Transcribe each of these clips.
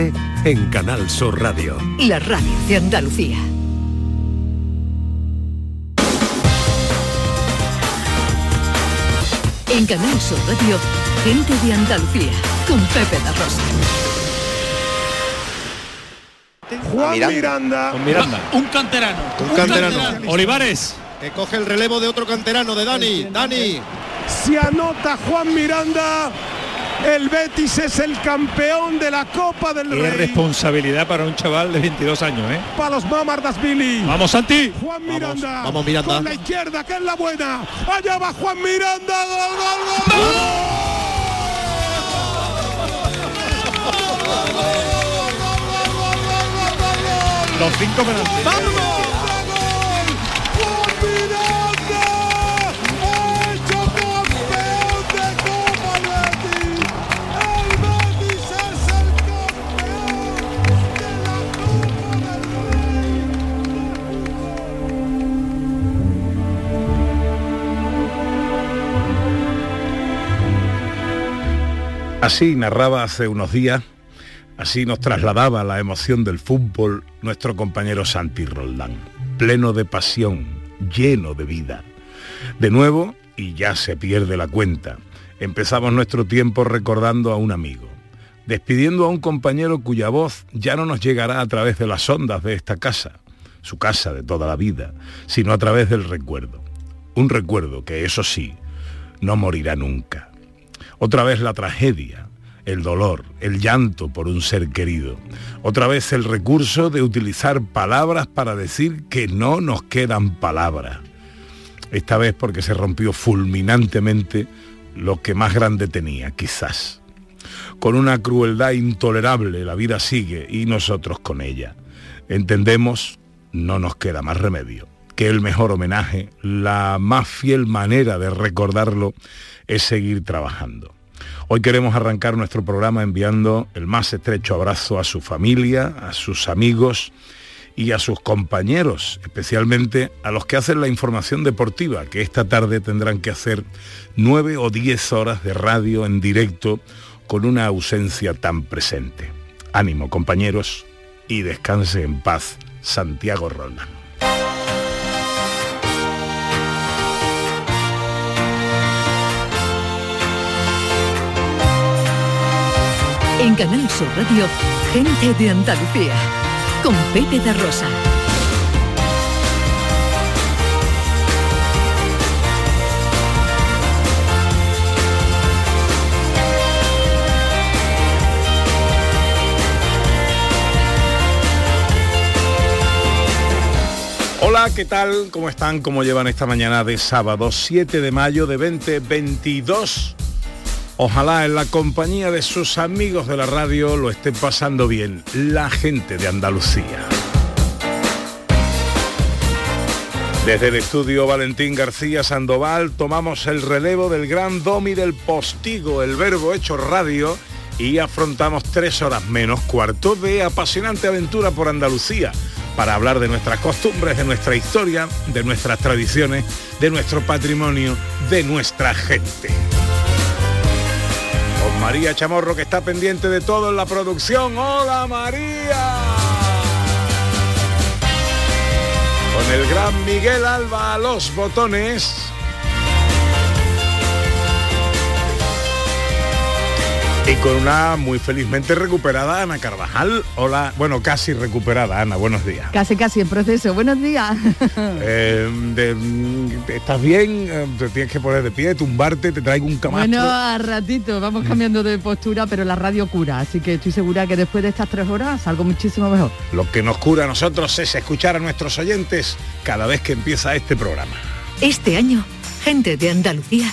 gente en Canal Sur Radio. La radio de Andalucía. En Canal Sur Radio, gente de Andalucía, con Pepe da Rosa. Juan Miranda. Con Miranda. Un canterano. Un canterano. Olivares. Que coge el relevo de otro canterano, de Dani. Dani. Se anota Juan Miranda. El Betis es el campeón de la Copa del Qué Rey. responsabilidad para un chaval de 22 años, ¿eh? Para los Mamardas Billy. Vamos, Santi. Juan Miranda. vamos, Miranda. Con la izquierda, que es la buena. Allá va Juan Miranda. Gol, gol, gol. Los cinco penaltis. ¡Vamos! Así narraba hace unos días, así nos trasladaba la emoción del fútbol nuestro compañero Santi Roldán, pleno de pasión, lleno de vida. De nuevo, y ya se pierde la cuenta, empezamos nuestro tiempo recordando a un amigo, despidiendo a un compañero cuya voz ya no nos llegará a través de las ondas de esta casa, su casa de toda la vida, sino a través del recuerdo. Un recuerdo que, eso sí, no morirá nunca. Otra vez la tragedia, el dolor, el llanto por un ser querido. Otra vez el recurso de utilizar palabras para decir que no nos quedan palabras. Esta vez porque se rompió fulminantemente lo que más grande tenía, quizás. Con una crueldad intolerable la vida sigue y nosotros con ella. Entendemos, no nos queda más remedio, que el mejor homenaje, la más fiel manera de recordarlo es seguir trabajando. Hoy queremos arrancar nuestro programa enviando el más estrecho abrazo a su familia, a sus amigos y a sus compañeros, especialmente a los que hacen la información deportiva, que esta tarde tendrán que hacer nueve o diez horas de radio en directo con una ausencia tan presente. Ánimo, compañeros, y descanse en paz, Santiago Roldán. En Canal Sur Radio, gente de Andalucía, con Pepe da Rosa. Hola, ¿qué tal? ¿Cómo están? ¿Cómo llevan esta mañana de sábado 7 de mayo de 2022? Ojalá en la compañía de sus amigos de la radio lo esté pasando bien la gente de Andalucía. Desde el estudio Valentín García Sandoval tomamos el relevo del gran domi del postigo, el verbo hecho radio, y afrontamos tres horas menos cuarto de apasionante aventura por Andalucía para hablar de nuestras costumbres, de nuestra historia, de nuestras tradiciones, de nuestro patrimonio, de nuestra gente. María Chamorro que está pendiente de todo en la producción. ¡Hola María! Con el gran Miguel Alba a los botones. Y con una muy felizmente recuperada Ana Carvajal. Hola, bueno, casi recuperada, Ana, buenos días. Casi, casi en proceso. Buenos días. Eh, de- de- ¿Estás bien? Eh, Te tienes que poner de pie, tumbarte, te traigo un camastro. Bueno, a ratito, vamos cambiando de postura, pero la radio cura, así que estoy segura que después de estas tres horas salgo muchísimo mejor. Lo que nos cura a nosotros es escuchar a nuestros oyentes cada vez que empieza este programa. Este año, gente de Andalucía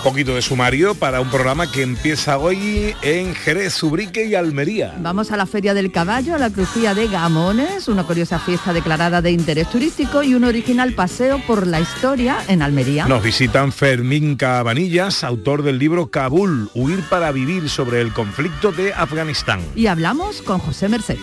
Un poquito de sumario para un programa que empieza hoy en Jerez, Ubrique y Almería. Vamos a la Feria del Caballo, a la Crujía de Gamones, una curiosa fiesta declarada de interés turístico y un original paseo por la historia en Almería. Nos visitan Fermín Cabanillas, autor del libro Kabul, Huir para vivir sobre el conflicto de Afganistán. Y hablamos con José Merced.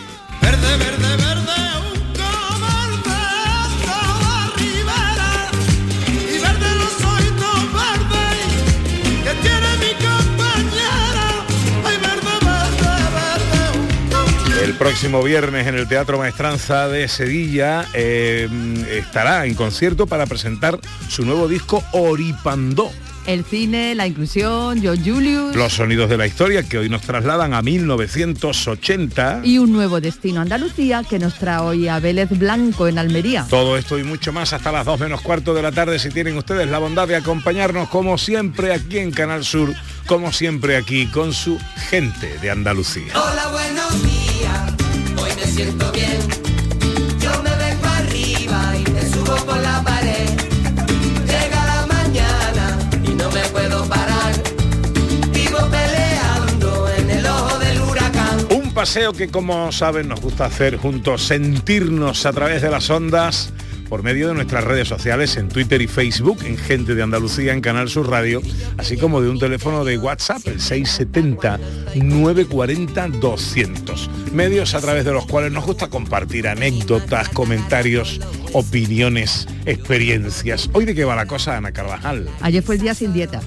Próximo viernes en el Teatro Maestranza de Sevilla eh, estará en concierto para presentar su nuevo disco Oripandó. El cine, la inclusión, John Julius Los sonidos de la historia que hoy nos trasladan a 1980. y un nuevo destino Andalucía que nos trae hoy a Vélez Blanco en Almería. Todo esto y mucho más hasta las 2 menos cuarto de la tarde si tienen ustedes la bondad de acompañarnos como siempre aquí en Canal Sur, como siempre aquí con su gente de Andalucía. Hola, buenos días. Siento bien. Yo me vengo arriba y me subo por la pared. Llega la mañana y no me puedo parar. Vivo peleando en el ojo del huracán. Un paseo que como saben nos gusta hacer juntos, sentirnos a través de las ondas por medio de nuestras redes sociales en Twitter y Facebook, en Gente de Andalucía, en Canal Sur Radio, así como de un teléfono de WhatsApp, el 670-940-200. Medios a través de los cuales nos gusta compartir anécdotas, comentarios, opiniones, experiencias. Hoy de qué va la cosa, Ana Carvajal. Ayer fue el día sin dieta.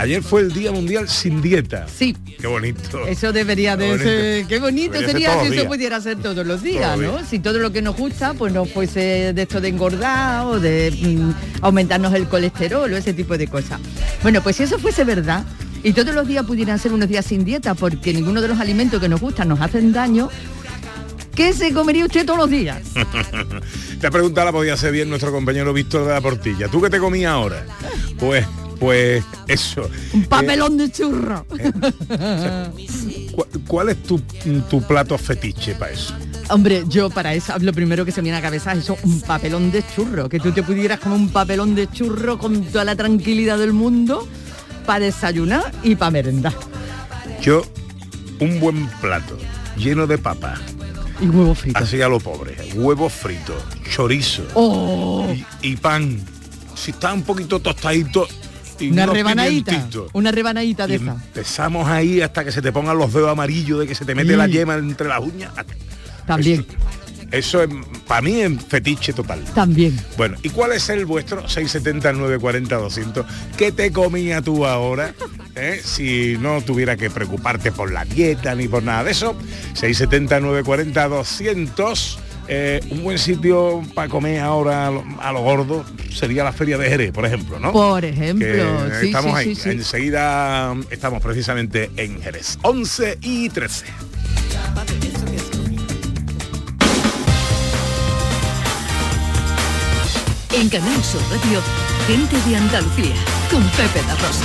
Ayer fue el Día Mundial sin dieta. Sí. Qué bonito. Eso debería de bonito. ser. Qué bonito Debería sería si eso pudiera ser todos los días, Todos ¿no? días. Si todo lo que nos gusta, pues no fuese de esto de engordar o de mm, aumentarnos el colesterol o ese tipo de cosas. Bueno, pues si eso fuese verdad y todos los días pudieran ser unos días sin dieta porque ninguno de los alimentos que nos gustan nos hacen daño, ¿qué se comería usted todos los días? La pregunta la podía hacer bien nuestro compañero Víctor de la Portilla. ¿Tú qué te comías ahora? Pues, pues eso. Un papelón de churro. ¿Cu- ¿Cuál es tu, tu plato fetiche para eso? Hombre, yo para eso, lo primero que se me viene a la cabeza es eso, un papelón de churro, que tú te pudieras comer un papelón de churro con toda la tranquilidad del mundo para desayunar y para merendar. Yo, un buen plato lleno de papa, Y huevo frito. así a lo pobre, huevo frito, chorizo Oh, y, y pan. Si está un poquito tostadito y una rebanadita, una rebanadita de Y esa. empezamos ahí hasta que se te pongan los dedos amarillos de que se te mete la yema entre las uñas. También, Eso es, para mí es fetiche total. también. Bueno, ¿y cuál es el vuestro? 670 940 200. ¿Qué te comía tú ahora? eh? Si no tuviera que preocuparte por la dieta ni por nada de eso. 670 940 200. Eh, un buen sitio para comer ahora a lo, a lo gordo sería la feria de Jerez, por ejemplo, ¿no? Por ejemplo, Que sí, estamos sí, ahí. sí, sí. Enseguida estamos precisamente en Jerez. 11 y 13. En Canal Sur Radio, gente de Andalucía, con Pepe da Rosa.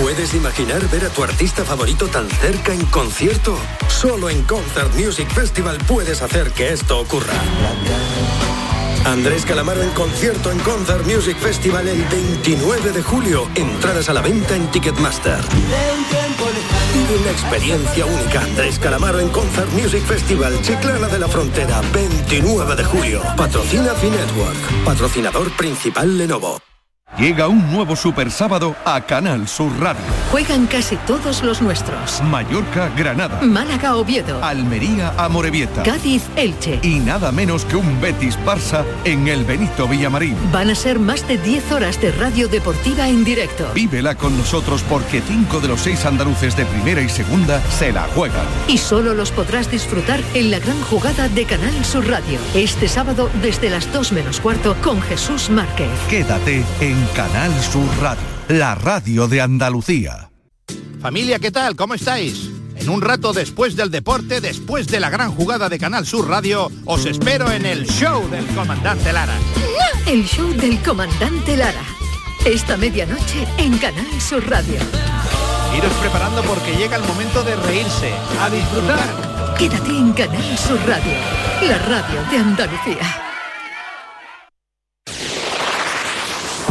¿Puedes imaginar ver a tu artista favorito tan cerca en concierto? Solo en Concert Music Festival puedes hacer que esto ocurra. Andrés Calamaro en concierto en Concert Music Festival el 29 de julio. Entradas a la venta en Ticketmaster. Vive una experiencia única. Andrés Calamaro en Concert Music Festival, Chiclana de la Frontera, 29 de julio. Patrocina Finetwork. Patrocinador principal Lenovo. Llega un nuevo Super Sábado a Canal Sur Radio. Juegan casi todos los nuestros. Mallorca, Granada. Málaga, Oviedo. Almería, Amorebieta. Cádiz, Elche. Y nada menos que un Betis Barça en el Benito Villamarín. Van a ser más de 10 horas de radio deportiva en directo. Vívela con nosotros porque cinco de los seis andaluces de primera y segunda se la juegan. Y solo los podrás disfrutar en la gran jugada de Canal Sur Radio. Este sábado desde las 2 menos cuarto con Jesús Márquez. Quédate en Canal Sur Radio, la radio de Andalucía. Familia, ¿qué tal? ¿Cómo estáis? En un rato después del deporte, después de la gran jugada de Canal Sur Radio, os espero en el show del comandante Lara. El show del comandante Lara. Esta medianoche en Canal Sur Radio. Iros preparando porque llega el momento de reírse, a disfrutar. Quédate en Canal Sur Radio, la radio de Andalucía.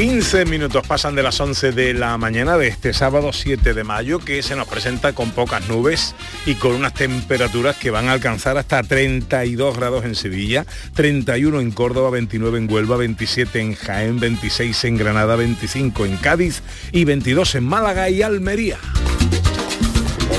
15 minutos pasan de las 11 de la mañana de este sábado 7 de mayo que se nos presenta con pocas nubes y con unas temperaturas que van a alcanzar hasta 32 grados en Sevilla, 31 en Córdoba, 29 en Huelva, 27 en Jaén, 26 en Granada, 25 en Cádiz y 22 en Málaga y Almería.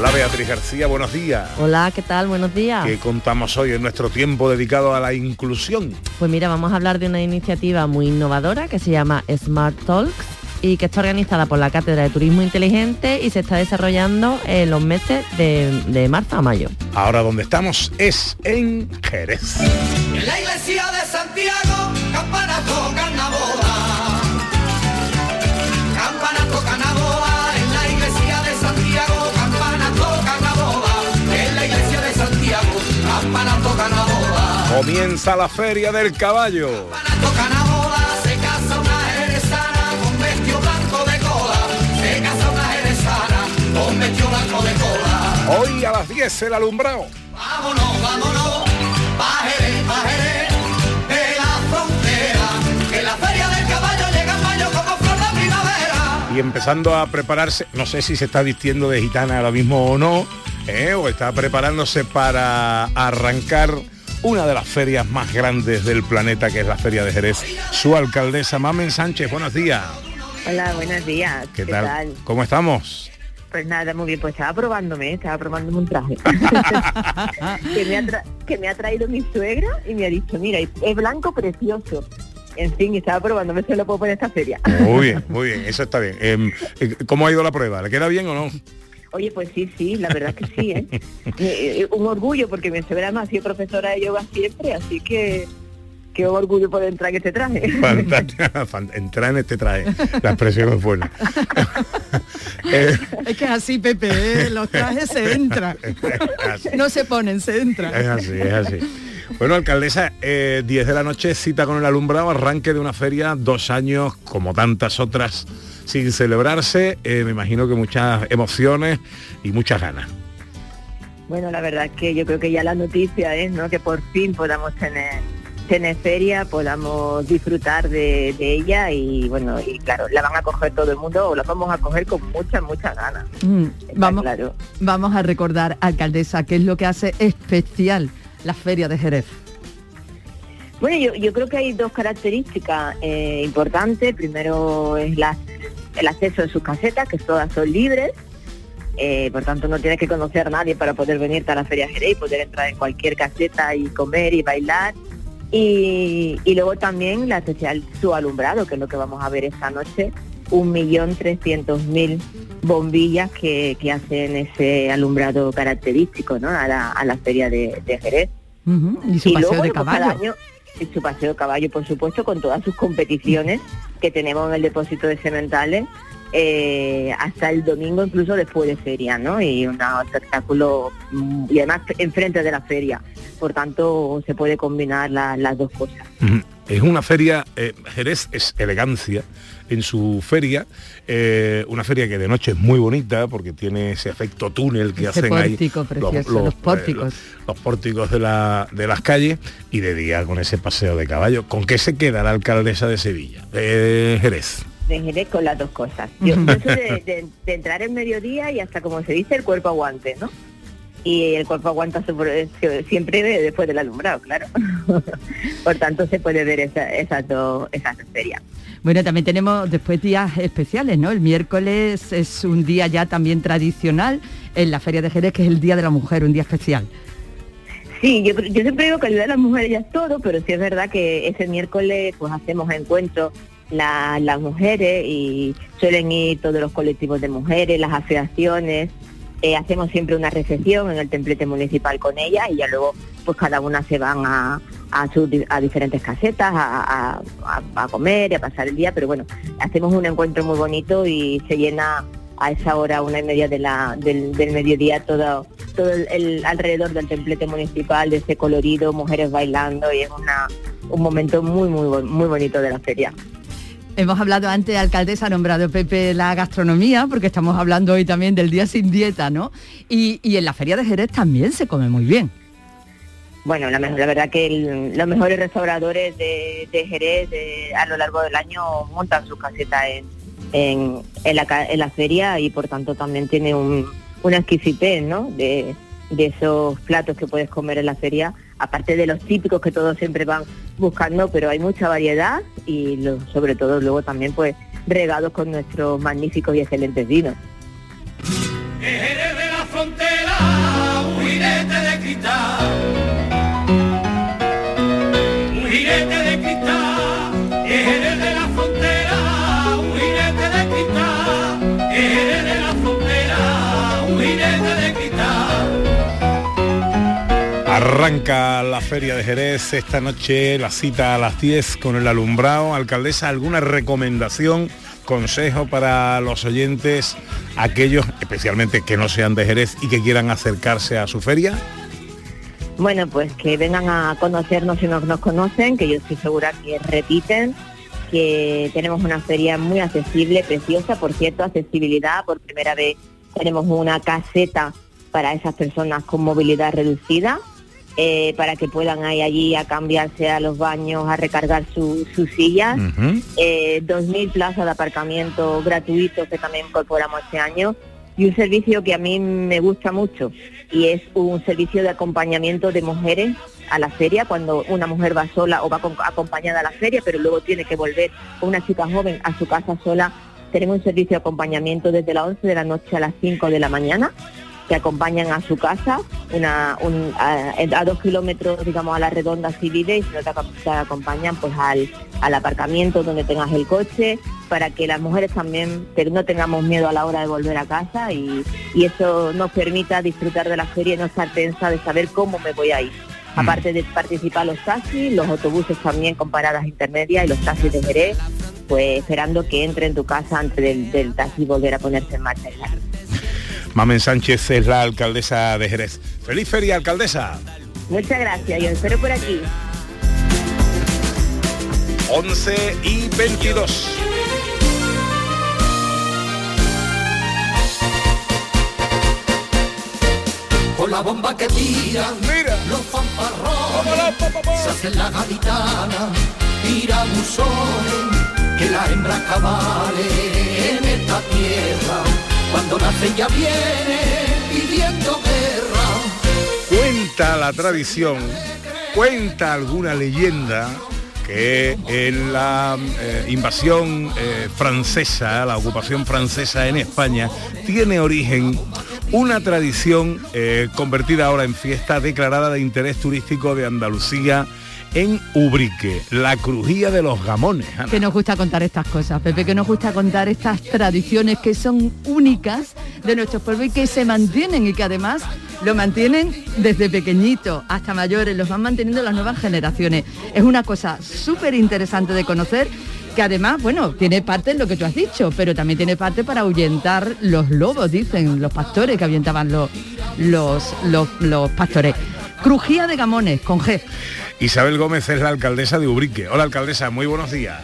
Hola Beatriz García, buenos días. Hola, ¿qué tal? Buenos días. ¿Qué contamos hoy en nuestro tiempo dedicado a la inclusión? Pues mira, vamos a hablar de una iniciativa muy innovadora que se llama Smart Talks y que está organizada por la Cátedra de Turismo Inteligente y se está desarrollando en los meses de, de marzo a mayo. Ahora donde estamos es en Jerez. En la iglesia de Santiago, campanas tocan la boda. Con vestido blanco de cola. Hoy a las 10 el alumbrado. Vámonos, vámonos, Jerez, de la frontera, que la feria del caballo llega en mayo como flor de primavera. y empezando a prepararse, no sé si se está vistiendo de gitana ahora mismo o no, ¿eh? o está preparándose para arrancar una de las ferias más grandes del planeta, que es la Feria de Jerez. Su alcaldesa Mamen Sánchez, buenos días. Hola, buenos días. ¿Qué, tal? ¿Cómo estamos? Pues nada, muy bien, pues estaba probándome, estaba probándome un traje que, me ha que me ha traído mi suegra y me ha dicho, mira, es blanco precioso. En fin, estaba probándome, se lo puedo poner esta feria. Muy bien, muy bien, eso está bien. Em, eh, ¿Cómo ha ido la prueba? ¿Le queda bien o no? Oye, pues sí, sí, la verdad que sí, ¿eh? Eh, un orgullo porque mi me ha sido profesora de yoga siempre, así que qué orgullo poder entrar en este traje. Entrar en este traje. La expresión es buena. Eh, Es que así, Pepe, ¿eh? los trajes se entran. No se ponen, se entran. Es así, es así. Bueno, alcaldesa, eh, 10 de la noche, cita con el alumbrado, arranque de una feria, dos años, como tantas otras, sin celebrarse. Eh, me imagino que muchas emociones y muchas ganas. Bueno, la verdad es que yo creo que ya la noticia es ¿no? que por fin podamos tener tener feria, podamos disfrutar de, de ella y bueno, y claro, la van a coger todo el mundo o la vamos a coger con muchas, muchas ganas. Mm, vamos, claro. vamos a recordar, alcaldesa, qué es lo que hace especial la Feria de Jerez. Bueno, yo, yo creo que hay dos características eh, importantes. Primero es la- el acceso a sus casetas, que todas son libres. Eh, por tanto, no tienes que conocer a nadie para poder venirte a la Feria Jerez y poder entrar en cualquier caseta y comer y bailar. Y, y luego también la especial su alumbrado, que es lo que vamos a ver esta noche, un millón trescientos mil bombillas que, que hacen ese alumbrado característico ¿no? a, la, a la feria de, de Jerez. Y su Y paseo luego, de pues, cada caballo. año, su paseo caballo, por supuesto, con todas sus competiciones que tenemos en el depósito de sementales, eh, hasta el domingo incluso después de feria, ¿no? Y un espectáculo, mm, y además enfrente de la feria. Por tanto, se puede combinar la- las dos cosas. Es una feria, eh, Jerez es elegancia en su feria, eh, una feria que de noche es muy bonita porque tiene ese efecto túnel que Ese hacen ahí precioso, los pórticos. eh, los, los pórticos de, la- de las calles y de día con ese paseo de caballo. ¿Con qué se queda la alcaldesa de Sevilla? Eh, Jerez. de Jerez con las dos cosas. Yo, yo soy de, de- de entrar en mediodía y hasta como se dice el cuerpo aguante, ¿no? Y el cuerpo aguanta siempre de- después del alumbrado, claro. Por tanto se puede ver esa- esas dos esas ferias. Bueno, también tenemos después días especiales, ¿no? El miércoles es un día ya también tradicional en la Feria de Jerez, que es el Día de la Mujer, un día especial. Sí, yo, yo siempre digo que el Día de las Mujeres ya es todo, pero sí es verdad que ese miércoles pues hacemos encuentros la- las mujeres y suelen ir todos los colectivos de mujeres, las asociaciones, eh, hacemos siempre una recepción en el templete municipal con ellas y ya luego pues cada una se van a, a, diferentes casetas a, comer y a pasar el día, pero bueno, hacemos un encuentro muy bonito y se llena a esa hora, una y media del, del mediodía, todo, todo el, el alrededor del templete municipal, de ese colorido, mujeres bailando y es una, un momento muy, muy, muy bonito de la feria. Hemos hablado antes, alcaldesa, ha nombrado Pepe la gastronomía, porque estamos hablando hoy también del Día sin dieta, ¿no? Y, en la Feria de Jerez también se come muy bien. Bueno, la, verdad que los mejores restauradores de, de Jerez de- a lo largo del año montan sus casetas en, la, feria y por tanto también tiene un, una exquisitez ¿no? de, de esos platos que puedes comer en la feria, aparte de los típicos que todos siempre van buscando, pero hay mucha variedad y sobre todo luego también pues regados con nuestros magníficos y excelentes vinos. Arranca la feria de Jerez esta noche, la cita a las 10 con el alumbrado. Alcaldesa, ¿alguna recomendación, consejo para los oyentes, aquellos especialmente que no sean de Jerez y que quieran acercarse a su feria? Bueno, pues que vengan a conocernos si no nos conocen, que yo estoy segura que repiten, que tenemos una feria muy accesible, preciosa, por cierto, accesibilidad, por primera vez tenemos una caseta para esas personas con movilidad reducida, eh, para que puedan ir allí a cambiarse a los baños, a recargar su- sus sillas. Eh, 2.000 plazas de aparcamiento gratuitos que también incorporamos este año. Y un servicio que a mí me gusta mucho y es un servicio de acompañamiento de mujeres a la feria cuando una mujer va sola o va acompañada a la feria pero luego tiene que volver una chica joven a su casa sola. Tenemos un servicio de acompañamiento desde las 11 de la noche a las 5 de la mañana que acompañan a su casa, una, un- a, a dos kilómetros, digamos, a la redonda si vive y si no te, te acompañan pues al, al aparcamiento donde tengas el coche, para que las mujeres también te- no tengamos miedo a la hora de volver a casa y, y eso nos permita disfrutar de la feria y no estar tensa de saber cómo me voy a ir. Aparte de participar los taxis, los autobuses también con paradas intermedias y los taxis de Jerez, pues esperando que entre en tu casa antes del, del taxi volver a ponerse en marcha. y salir. Mamen Sánchez es la alcaldesa de Jerez. ¡Feliz feria, alcaldesa! Muchas gracias, yo espero por aquí. 11 y 22. Con la bomba que tiran los fanfarrones se hacen la gaditana, tira buzones, que la hembra cabale en esta tierra, cuando nace ya viene pidiendo guerra. Cuenta la tradición, cuenta alguna leyenda que en la eh, invasión eh, francesa, la ocupación francesa en España, tiene origen una tradición eh, convertida ahora en fiesta declarada de interés turístico de Andalucía en Ubrique, la crujía de los gamones. Que nos gusta contar estas cosas, Pepe, que nos gusta contar estas tradiciones que son únicas de nuestros pueblos y que se mantienen y que además lo mantienen desde pequeñitos hasta mayores, los van manteniendo las nuevas generaciones. Es una cosa súper interesante de conocer que además, bueno, tiene parte en lo que tú has dicho, pero también tiene parte para ahuyentar los lobos, dicen los pastores que ahuyentaban los, los, los, los pastores. Crujía de gamones, con G. Isabel Gómez es la alcaldesa de Ubrique. Hola alcaldesa, muy buenos días.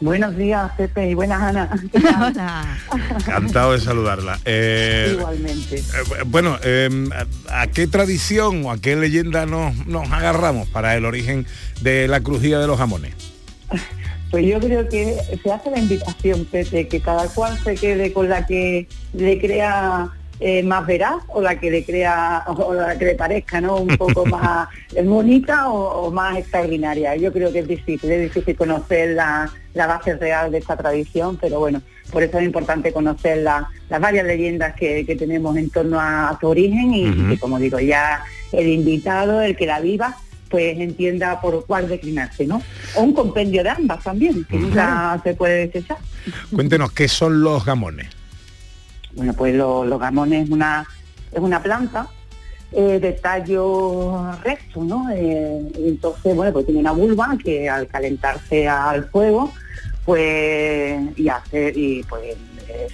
Buenos días, Pepe, y buenas Ana. Hola. Encantado de saludarla. Eh, Igualmente. eh, bueno, eh, ¿a a qué tradición o a qué leyenda nos, nos agarramos para el origen de la crujía de los jamones? Pues yo creo que se hace la invitación, Pepe, que cada cual se quede con la que le crea eh, más veraz o la que le crea o la que le parezca no un poco más bonita o, o más extraordinaria. Yo creo que es difícil es difícil conocer la, la base real de esta tradición pero bueno por eso es importante conocer la- las varias leyendas que, que tenemos en torno a, a su origen y, y como digo ya el invitado el que la viva pues entienda por cuál declinarse no o un compendio de ambas también que nunca se puede desechar. Cuéntenos qué son los gamones. Bueno, pues lo- los gamones es una, es una planta eh, de tallo recto, ¿no? Eh, entonces, bueno, pues tiene una vulva que al calentarse al fuego, pues, y hace, y pues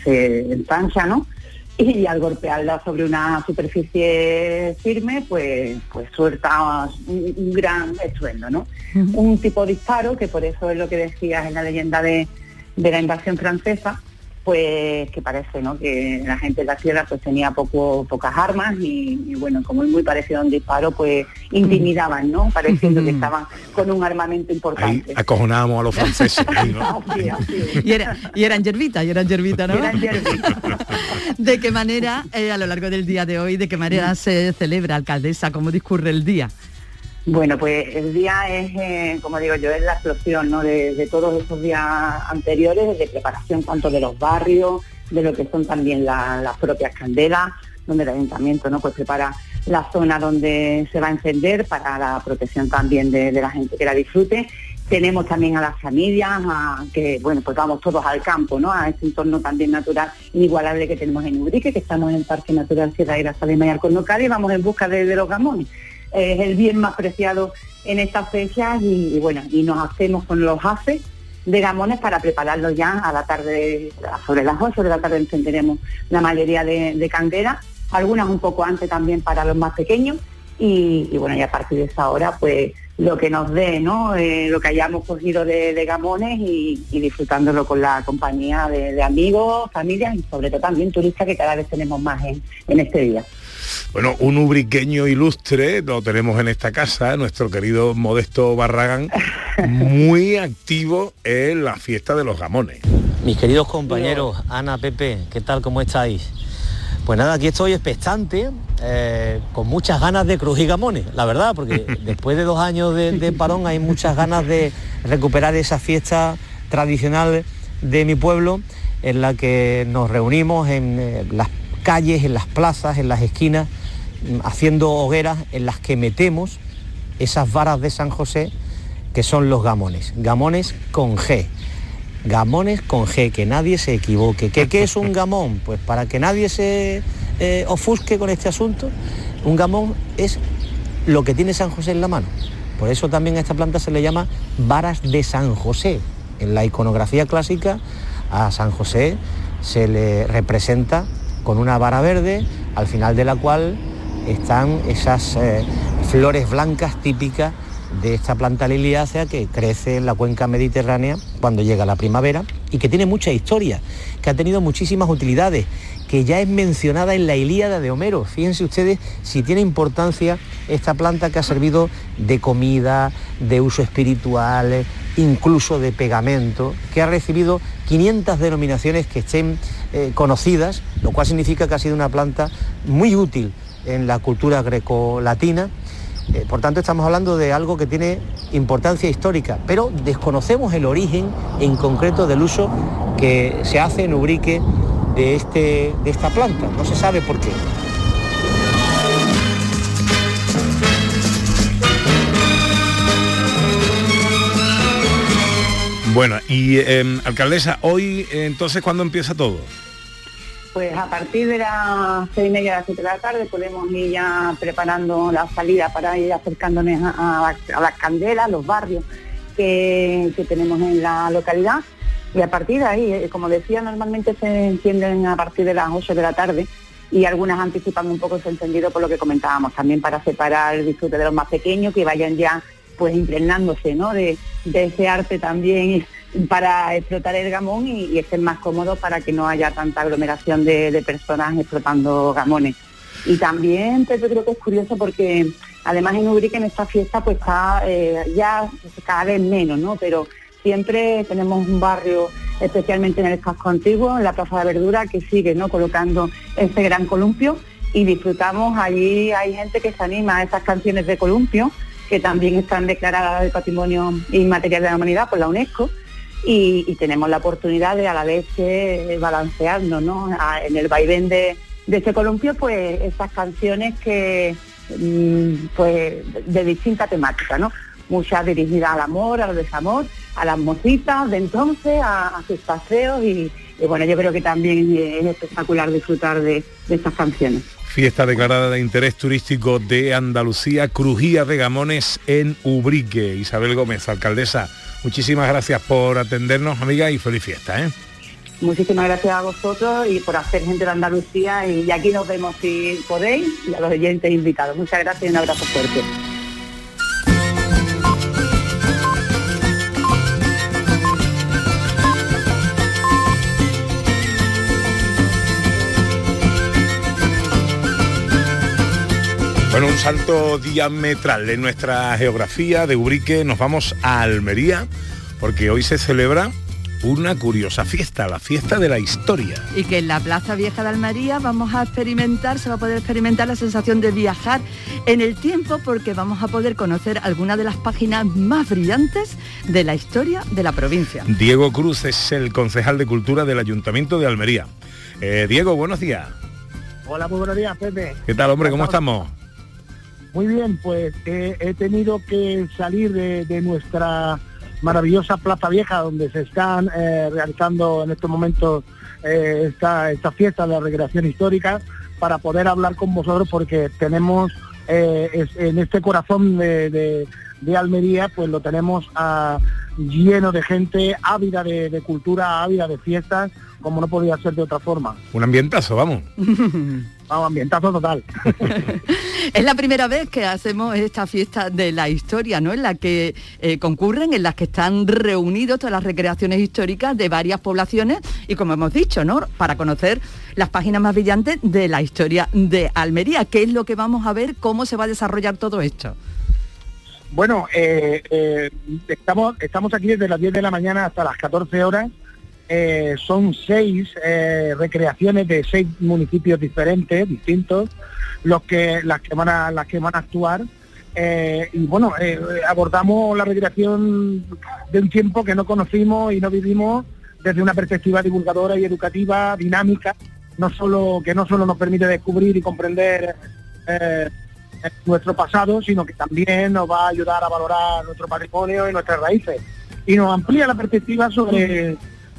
se ensancha, ¿no? Y al golpearla sobre una superficie firme, pues, pues suelta un, un gran estruendo, ¿no? Un tipo de disparo, que por eso es lo que decías en la leyenda de, de la invasión francesa, pues que parece ¿no? que la gente de la tierra pues tenía poco, pocas armas y, y, bueno, como es muy parecido a un disparo, pues intimidaban, ¿no? Pareciendo que estaban con un armamento Ahí importante. acojonábamos a los franceses. ahí, ¿no? Así, así es. Y, era, y eran yerbita, y eran yerbita, ¿no? Eran yerbitas. ¿De qué manera, eh, a lo largo del día de hoy, de qué manera se celebra, alcaldesa? ¿Cómo discurre el día? Bueno, pues el día es, eh, como digo yo, es la explosión ¿no? de, todos esos días anteriores, de preparación tanto de los barrios, de lo que son también la- las propias candelas, donde el ayuntamiento no pues prepara la zona donde se va a encender para la protección también de, la gente que la disfrute. Tenemos también a las familias, a- que bueno, pues vamos todos al campo, ¿no? A ese entorno también natural inigualable que tenemos en Ubrique, que estamos en el Parque Natural Sierra de Salema y Alcornocal y vamos en busca de los gamones. Es el bien más preciado en estas fechas y, bueno, y nos hacemos con los haces de gamones para prepararlos ya a la tarde, sobre las 8 de la tarde encenderemos la mayoría de, de candelas, algunas un poco antes también para los más pequeños y, bueno, y a partir de esa hora pues lo que nos dé, ¿no? Eh, lo que hayamos cogido de, gamones y, y disfrutándolo con la compañía de, de amigos, familias y sobre todo también turistas que cada vez tenemos más en, en este día. Bueno, un ubriqueño ilustre lo tenemos en esta casa, nuestro querido Modesto Barragán, muy activo en la fiesta de los gamones. Mis queridos compañeros, Ana, Pepe, ¿qué tal? ¿Cómo estáis? Pues nada, aquí estoy expectante, eh, con muchas ganas de crujir gamones, la verdad, porque después de dos años de, de parón hay muchas ganas de recuperar esa fiesta tradicional de mi pueblo, en la que nos reunimos en eh, las calles, en las plazas, en las esquinas, mm, haciendo hogueras en las que metemos esas varas de San José que son los gamones, gamones con G. Gamones con G, que nadie se equivoque. ¿Qué, qué es un gamón? Pues para que nadie se eh, ofusque con este asunto, un gamón es lo que tiene San José en la mano. Por eso también a esta planta se le llama varas de San José. En la iconografía clásica a San José se le representa con una vara verde, al final de la cual están esas eh, flores blancas típicas de esta planta liliácea que crece en la cuenca mediterránea cuando llega la primavera y que tiene mucha historia, que ha tenido muchísimas utilidades, que ya es mencionada en la Ilíada de Homero. Fíjense ustedes si tiene importancia esta planta que ha servido de comida, de uso espiritual, incluso de pegamento, que ha recibido 500 denominaciones que estén eh, conocidas, lo cual significa que ha sido una planta muy útil en la cultura grecolatina eh, por tanto, estamos hablando de algo que tiene importancia histórica, pero desconocemos el origen en concreto del uso que se hace en Ubrique de, este, de esta planta. No se sabe por qué. Bueno, y eh, alcaldesa, hoy entonces, ¿cuándo empieza todo? Pues a partir de las seis y media de las siete de la tarde podemos ir ya preparando la salida para ir acercándonos a las candelas, los barrios que, que tenemos en la localidad. Y a partir de ahí, eh, como decía, normalmente se encienden a partir de las 8 de la tarde y algunas anticipan un poco ese encendido por lo que comentábamos, también para separar el disfrute de los más pequeños, que vayan ya pues impregnándose ¿no? de, de ese arte también para explotar el gamón y, y más cómodos para que no haya tanta aglomeración de, personas explotando gamones. Y también Pepe, creo que es curioso porque además en Ubrique en esta fiesta pues está eh, ya cada vez menos, ¿no? Pero siempre tenemos un barrio, especialmente en el casco antiguo, en la Plaza de Verdura, que sigue ¿no? colocando este gran columpio y disfrutamos, allí hay gente que se anima a esas canciones de columpio, que también están declaradas de Patrimonio Inmaterial de la Humanidad por la UNESCO, y, tenemos la oportunidad de a la vez balancearnos ¿no? En el vaivén de, de ese columpio, pues esas canciones que mm, pues de distinta temática, ¿no? Muchas dirigidas al amor, al desamor, a las mocitas de entonces, a, a sus paseos y, y bueno, yo creo que también es espectacular disfrutar de, de estas canciones. Fiesta declarada de interés turístico de Andalucía, Crujía de Gamones en Ubrique. Isabel Gómez, alcaldesa, muchísimas gracias por atendernos, amiga, y feliz fiesta, ¿eh? Muchísimas gracias a vosotros y por hacer gente de Andalucía y aquí nos vemos si podéis y a los oyentes invitados. Muchas gracias y un abrazo fuerte. Bueno, un salto diametral en nuestra geografía de Ubrique. Nos vamos a Almería, porque hoy se celebra una curiosa fiesta, la fiesta de la historia. Y que en la Plaza Vieja de Almería vamos a experimentar, se va a poder experimentar la sensación de viajar en el tiempo porque vamos a poder conocer algunas de las páginas más brillantes de la historia de la provincia. Diego Cruz es el concejal de Cultura del Ayuntamiento de Almería. Eh, Diego, buenos días. Hola, muy buenos días, Pepe. ¿Qué tal, hombre? ¿Cómo estamos? Muy bien, pues eh, he tenido que salir de, nuestra maravillosa Plaza Vieja, donde se están eh, realizando en estos momentos eh, esta, esta fiesta de la recreación histórica, para poder hablar con vosotros, porque tenemos en este corazón de, Almería, pues lo tenemos ah, lleno de gente ávida de, de cultura, ávida de fiestas, como no podía ser de otra forma. Un ambientazo, vamos. Vamos, ambientazo total. Es la primera vez que hacemos esta fiesta de la historia, ¿no? En la que eh, concurren, en las que están reunidos todas las recreaciones históricas de varias poblaciones y como hemos dicho, ¿no? Para conocer las páginas más brillantes de la historia de Almería, que es lo que vamos a ver cómo se va a desarrollar todo esto. Bueno, eh, eh, estamos, estamos aquí desde las 10 de la mañana hasta las 14 horas. Eh, son seis recreaciones de seis municipios diferentes, distintos, los que, las, que van a, las que van a actuar. Y bueno, abordamos la recreación de un tiempo que no conocimos y no vivimos desde una perspectiva divulgadora y educativa, dinámica, no solo, que no solo nos permite descubrir y comprender nuestro pasado, sino que también nos va a ayudar a valorar nuestro patrimonio y nuestras raíces. Y nos amplía la perspectiva sobre,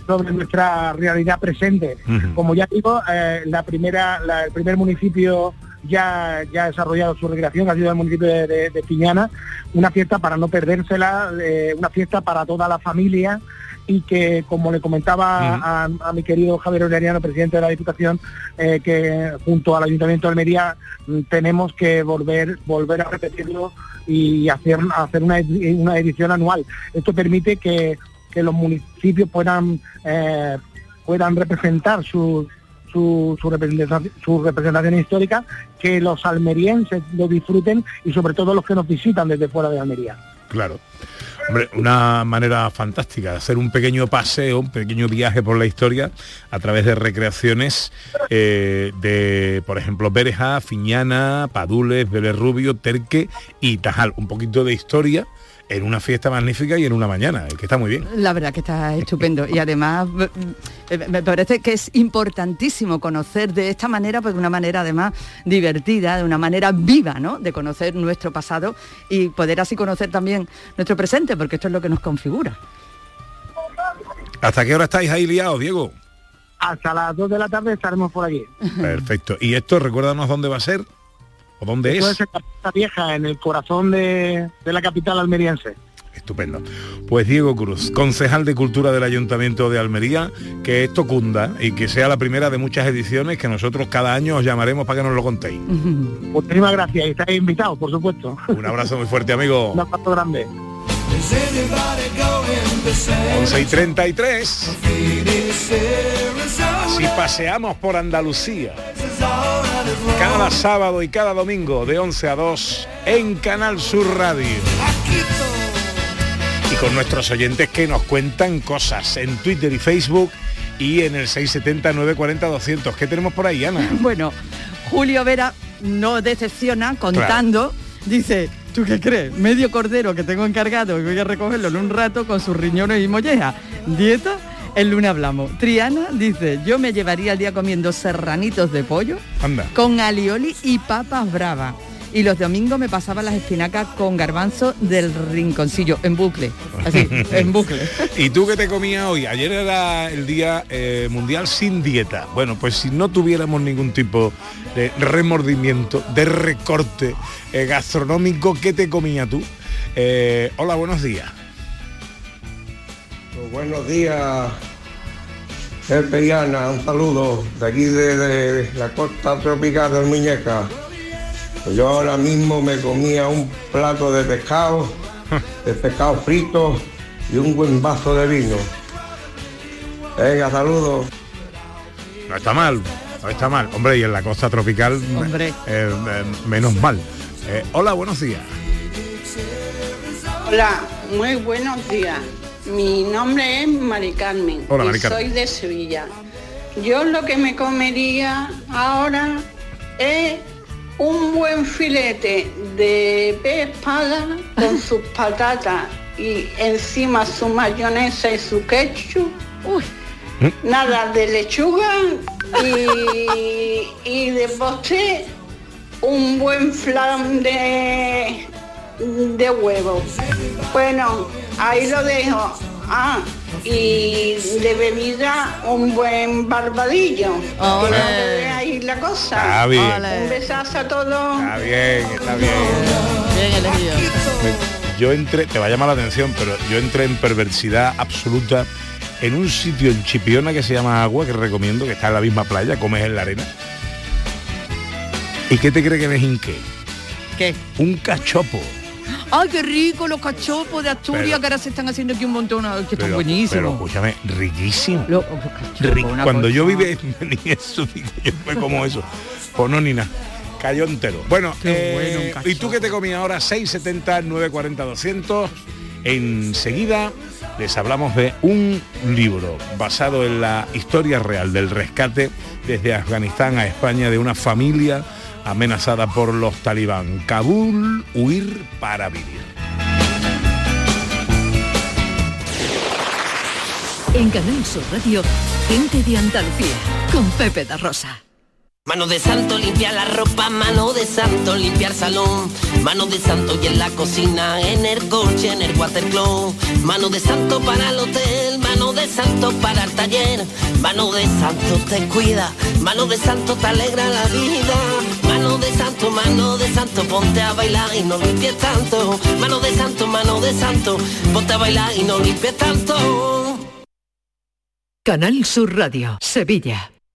sobre nuestra realidad presente. Como ya digo, eh, la primera, la- el primer municipio ya, ya ha desarrollado su recreación, ha sido el municipio de, de- de Piñana, una fiesta para no perdérsela, eh, una fiesta para toda la familia y que, como le comentaba a, a mi querido Javier Aureliano, presidente de la Diputación, eh, que junto al Ayuntamiento de Almería mm, tenemos que volver, volver a repetirlo y hacer, hacer una, una edición anual. Esto permite que, que los municipios puedan, eh, puedan representar su, su, su representación, su representación histórica, que los almerienses lo disfruten y sobre todo los que nos visitan desde fuera de Almería. Claro. Hombre, una manera fantástica de hacer un pequeño paseo, un pequeño viaje por la historia a través de recreaciones eh, de, por ejemplo, Bereja, Fiñana, Padules, Vélez Rubio, Terque y Tajal. Un poquito de historia en una fiesta magnífica y en una mañana, eh, que está muy bien. La verdad que está estupendo y además eh, me parece que es importantísimo conocer de esta manera, pues de una manera además divertida, de una manera viva, ¿no? De conocer nuestro pasado y poder así conocer también nuestro presente, porque esto es lo que nos configura. ¿Hasta qué hora estáis ahí liados, Diego? Hasta las 2 de la tarde estaremos por allí. Perfecto. ¿Y esto, recuérdanos dónde va a ser? ¿O dónde es? es en la Plaza Vieja, en el corazón de, de la capital almeriense. Estupendo. Pues Diego Cruz, concejal de Cultura del Ayuntamiento de Almería, que esto cunda y que sea la primera de muchas ediciones que nosotros cada año os llamaremos para que nos lo contéis. Muchísimas gracias y estáis invitados, por supuesto. Un abrazo muy fuerte, amigo. Un abrazo grande. 11 y 33. Así paseamos por Andalucía. Cada sábado y cada domingo de 11 a 2 en Canal Sur Radio. y con nuestros oyentes que nos cuentan cosas en Twitter y Facebook y en el 670 940 200. ¿Qué tenemos por ahí, Ana? Bueno, Julio Vera no decepciona contando, dice, ¿tú qué crees? Medio cordero que tengo encargado y voy a recogerlo en un rato con sus riñones y molleja. ¿Dieta? El lunes hablamos. Triana dice, yo me llevaría el día comiendo serranitos de pollo Anda. con alioli y papas bravas. Y los domingos me pasaba las espinacas con garbanzo del rinconcillo, en bucle. Así, en bucle. ¿Y tú qué te comías hoy? Ayer era el día eh, mundial sin dieta. Bueno, pues si no tuviéramos ningún tipo de remordimiento, de recorte eh, gastronómico, ¿qué te comías tú? Eh, hola, buenos días. Pues buenos días, Pepe y Ana, un saludo de aquí de, de la costa tropical del Muñeca. Pues yo ahora mismo me comía un plato de pescado, de pescado frito y un buen vaso de vino. Venga, saludos. No está mal, no está mal. Hombre, y en la costa tropical, Hombre. eh, eh, menos mal. Eh, hola, buenos días. Hola, muy buenos días. Mi nombre es Mari Carmen Hola, y Mari Carmen. soy de Sevilla. Yo lo que me comería ahora es un buen filete de pez espada con sus patatas y encima su mayonesa y su ketchup. Nada de lechuga y, y de postre un buen flan de, de huevo. Bueno, ahí lo dejo. Ah, y de bebida un buen barbadillo. La cosa. Está bien. Un besazo a todos. Está bien, está bien. Me- Yo entré, te va a llamar la atención, pero yo entré en perversidad absoluta en un sitio en Chipiona que se llama Agua, que recomiendo, que está en la misma playa, comes en la arena. ¿Y qué te cree que me hinqué? ¿Qué? Un cachopo. ¡Ay, qué rico los cachopos de Asturias Pero- que ahora se están haciendo aquí un montón, ay, que están Pero, buenísimos. pero escúchame, riquísimo. Lo- cachopos, Cuando cosa. yo vive ni eso, digo, yo me como eso. Pues no ni nada. Cayó entero. Bueno, eh, bueno, ¿y tú qué te comías ahora? 670 940 200. Enseguida les hablamos de un libro basado en la historia real del rescate desde Afganistán a España de una familia amenazada por los talibán. Kabul, huir para vivir. En Canal Sur Radio, gente de Andalucía, con Pepe da Rosa. Mano de santo limpiar la ropa, mano de santo limpiar salón, mano de santo y en la cocina, en el coche, en el watercloak, mano de santo para el hotel, mano de santo para el taller, mano de santo te cuida, mano de santo te alegra la vida, santo, mano de santo, ponte a bailar y no limpies tanto, mano de santo, mano de santo, ponte a bailar y no limpies tanto. Canal Sur Radio, Sevilla.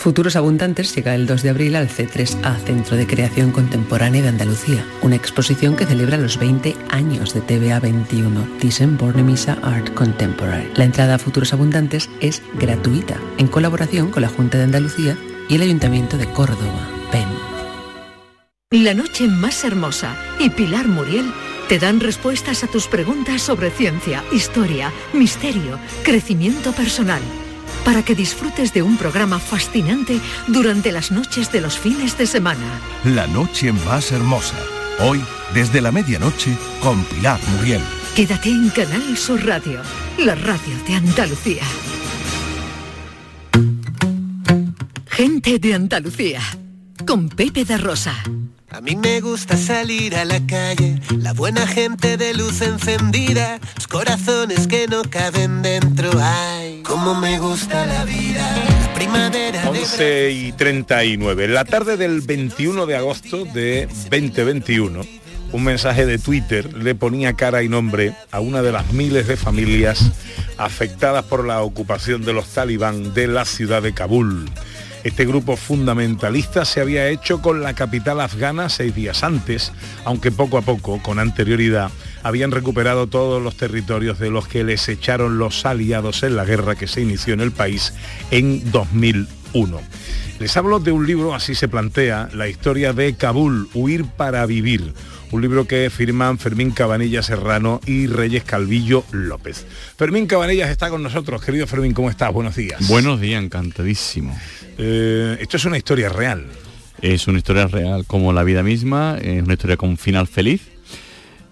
Futuros Abundantes llega el 2 de abril al C3A, Centro de Creación Contemporánea de Andalucía, una exposición que celebra los 20 años de TVA 21, Thyssen Bornemisza Art Contemporary. La entrada a Futuros Abundantes es gratuita, en colaboración con la Junta de Andalucía y el Ayuntamiento de Córdoba, PEN. La noche más hermosa y Pilar Muriel te dan respuestas a tus preguntas sobre ciencia, historia, misterio, crecimiento personal, para que disfrutes de un programa fascinante durante las noches de los fines de semana. La noche más hermosa. Hoy, desde la medianoche, con Pilar Muriel. Quédate en Canal Sur Radio, la radio de Andalucía. Gente de Andalucía, con Pepe da Rosa. A mí me gusta salir a la calle, la buena gente de luz encendida, los corazones que no caben dentro. Ay, cómo me gusta la vida. La primavera de 11 y 39. En la tarde del 21 de agosto de 2021, un mensaje de Twitter le ponía cara y nombre a una de las miles de familias afectadas por la ocupación de los talibán de la ciudad de Kabul. Este grupo fundamentalista se había hecho con la capital afgana seis días antes, aunque poco a poco, con anterioridad, habían recuperado todos los territorios de los que les echaron los aliados en la guerra que se inició en el país en 2001. Les hablo de un libro, así se plantea, la historia de Kabul, Huir para Vivir, un libro que firman Fermín Cabanilla Serrano y Reyes Calvillo López. Fermín Cabanillas está con nosotros. Querido Fermín, ¿cómo estás? Buenos días. Buenos días, encantadísimo. Eh, esto es una historia real. Es una historia real como la vida misma, es una historia con final feliz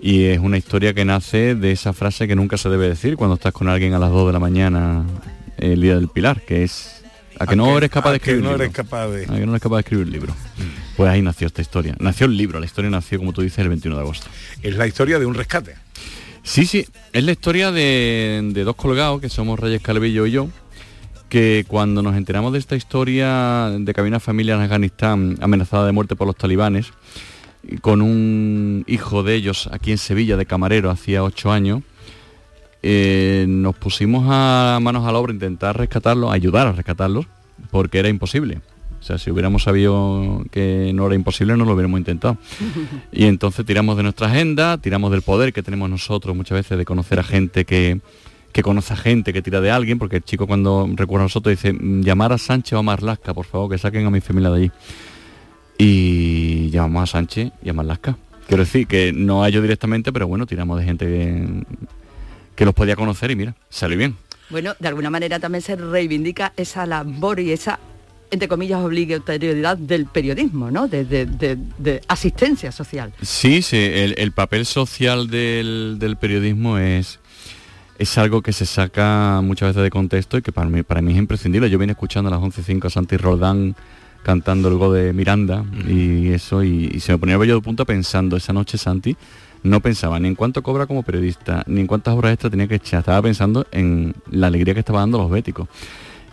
y es una historia que nace de esa frase que nunca se debe decir cuando estás con alguien a las 2 de la mañana el día del Pilar, que es a que no eres capaz de escribir no un eres capaz de... A que no eres capaz de escribir un libro. Pues ahí nació esta historia. Nació el libro, la historia nació, como tú dices, el 21 de agosto. Es la historia de un rescate. Sí, sí, es la historia de, de dos colgados, que somos Reyes Calvillo y yo, que cuando nos enteramos de esta historia de que había una familia en Afganistán amenazada de muerte por los talibanes, con un hijo de ellos aquí en Sevilla de camarero hacía ocho años, eh, nos pusimos a manos a la obra intentar rescatarlos, ayudar a rescatarlos, porque era imposible. O sea, si hubiéramos sabido que no era imposible, no lo hubiéramos intentado. Y entonces tiramos de nuestra agenda, tiramos del poder que tenemos nosotros muchas veces de conocer a gente que, que conoce a gente, que tira de alguien, porque el chico cuando recuerda a nosotros dice, "Mm, llamar a Sánchez o a Marlasca, por favor, que saquen a mi familia de allí. Y llamamos a Sánchez y a Marlasca. Quiero decir que no a ellos directamente, pero bueno, tiramos de gente que, que los podía conocer y mira, salió bien. Bueno, de alguna manera también se reivindica esa labor y esa, entre comillas, obligatoriedad del periodismo, ¿no? De, de- de- de asistencia social. Sí, sí, el, el papel social del, del periodismo es, es algo que se saca muchas veces de contexto y que para mí, para mí es imprescindible. Yo vine escuchando a las 11.05 a Santi Roldán cantando el go de Miranda y eso, y, y se me ponía el vello de punta pensando, esa noche Santi no pensaba ni en cuánto cobra como periodista, ni en cuántas horas extra tenía que echar, estaba pensando en la alegría que estaba dando los béticos.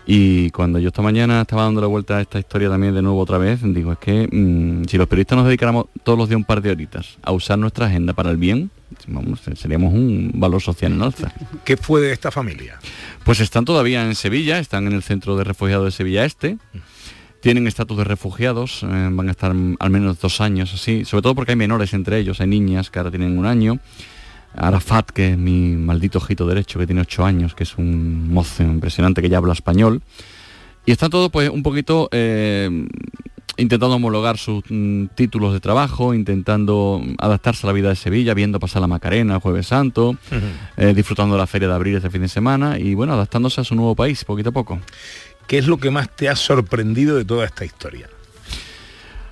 Y cuando yo esta mañana estaba dando la vuelta a esta historia también de nuevo otra vez, digo, es que mm, si los periodistas nos dedicáramos todos los días un par de horitas a usar nuestra agenda para el bien, vamos, seríamos un valor social en alza. ¿Qué fue de esta familia? Pues están todavía en Sevilla, están en el centro de refugiados de Sevilla Este. Tienen estatus de refugiados, eh, van a estar al menos dos años así, sobre todo porque hay menores entre ellos, hay niñas que ahora tienen un año. Arafat, que es mi maldito ojito derecho, que tiene ocho años, que es un mozo impresionante que ya habla español. Y están todos pues un poquito eh, intentando homologar sus mm, títulos de trabajo, intentando adaptarse a la vida de Sevilla, viendo pasar la Macarena el jueves santo, eh, disfrutando de la feria de abril este fin de semana y bueno, adaptándose a su nuevo país poquito a poco. ¿Qué es lo que más te ha sorprendido de toda esta historia?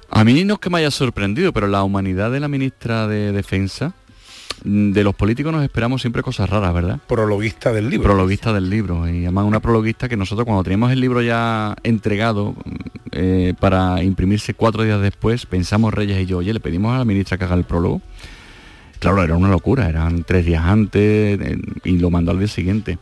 A mí no es que me haya sorprendido, pero la humanidad de la ministra de Defensa, de los políticos nos esperamos siempre cosas raras, ¿verdad? Prologuista del libro. Prologuista del libro. Y además una prologuista que nosotros cuando teníamos el libro ya entregado eh, para imprimirse cuatro días después, pensamos Reyes y yo, oye, le pedimos a la ministra que haga el prólogo. Claro, era una locura, eran tres días antes eh, y lo mandó al día siguiente.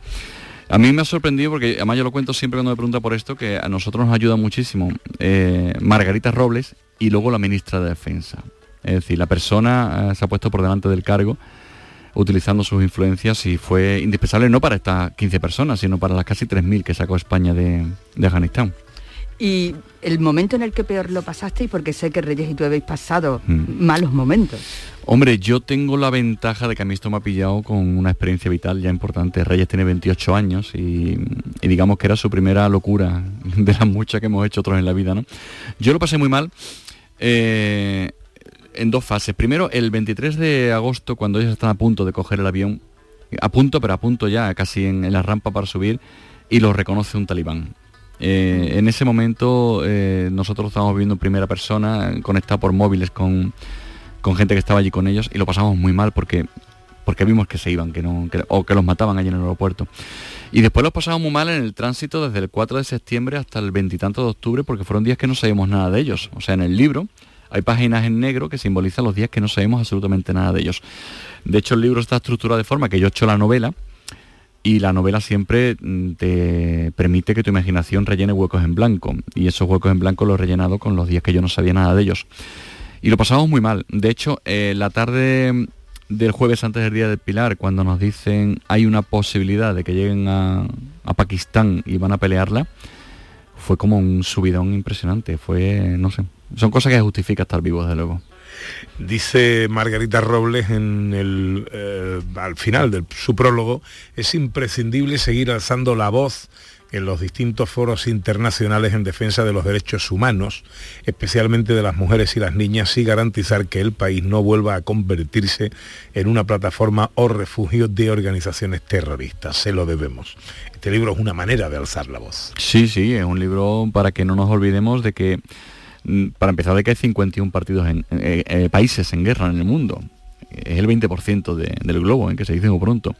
A mí me ha sorprendido porque, además yo lo cuento siempre cuando me pregunta por esto, que a nosotros nos ayuda muchísimo eh, Margarita Robles y luego la ministra de Defensa. Es decir, la persona eh, se ha puesto por delante del cargo utilizando sus influencias y fue indispensable no para estas 15 personas, sino para las casi 3.000 que sacó España de, de Afganistán. Y el momento en el que peor lo pasasteis, porque sé que Reyes y tú habéis pasado Mm. malos momentos. Hombre, yo tengo la ventaja de que a mí esto me ha pillado con una experiencia vital ya importante. Reyes tiene 28 años y, y digamos que era su primera locura de las muchas que hemos hecho otros en la vida, ¿no? Yo lo pasé muy mal eh, en dos fases. Primero, el 23 de agosto, cuando ellos están a punto de coger el avión, a punto, pero a punto ya, casi en, la rampa para subir, y lo reconoce un talibán. Eh, en ese momento eh, nosotros estábamos viendo en primera persona, conectado por móviles con, con gente que estaba allí con ellos y lo pasamos muy mal porque porque vimos que se iban que no, o que los mataban allí en el aeropuerto. Y después los pasamos muy mal en el tránsito desde el 4 de septiembre hasta el veintitanto de octubre porque fueron días que no sabíamos nada de ellos. O sea, en el libro Hay páginas en negro que simbolizan los días que no sabemos absolutamente nada de ellos. De hecho, el libro está estructurado de forma que yo he hecho la novela y la novela siempre mm, te permite que tu imaginación rellene huecos en blanco. Y esos huecos en blanco los he rellenado con los días que yo no sabía nada de ellos. Y lo pasamos muy mal. De hecho, eh, la tarde del jueves antes del Día del Pilar, cuando nos dicen hay una posibilidad de que lleguen a, a Pakistán y van a pelearla, fue como un subidón impresionante. Fue, no sé, son cosas que justifica estar vivo, desde luego. Dice Margarita Robles en el, eh, al final de su prólogo, es imprescindible seguir alzando la voz en los distintos foros internacionales en defensa de los derechos humanos, especialmente de las mujeres y las niñas, y garantizar que el país no vuelva a convertirse en una plataforma o refugio de organizaciones terroristas. Se lo debemos. Este libro es una manera de alzar la voz. Sí, sí, es un libro para que no nos olvidemos de que, para empezar, de que hay 51 partidos en eh, eh, países en guerra en el mundo. Es el 20% de- del globo, en que se dice muy pronto.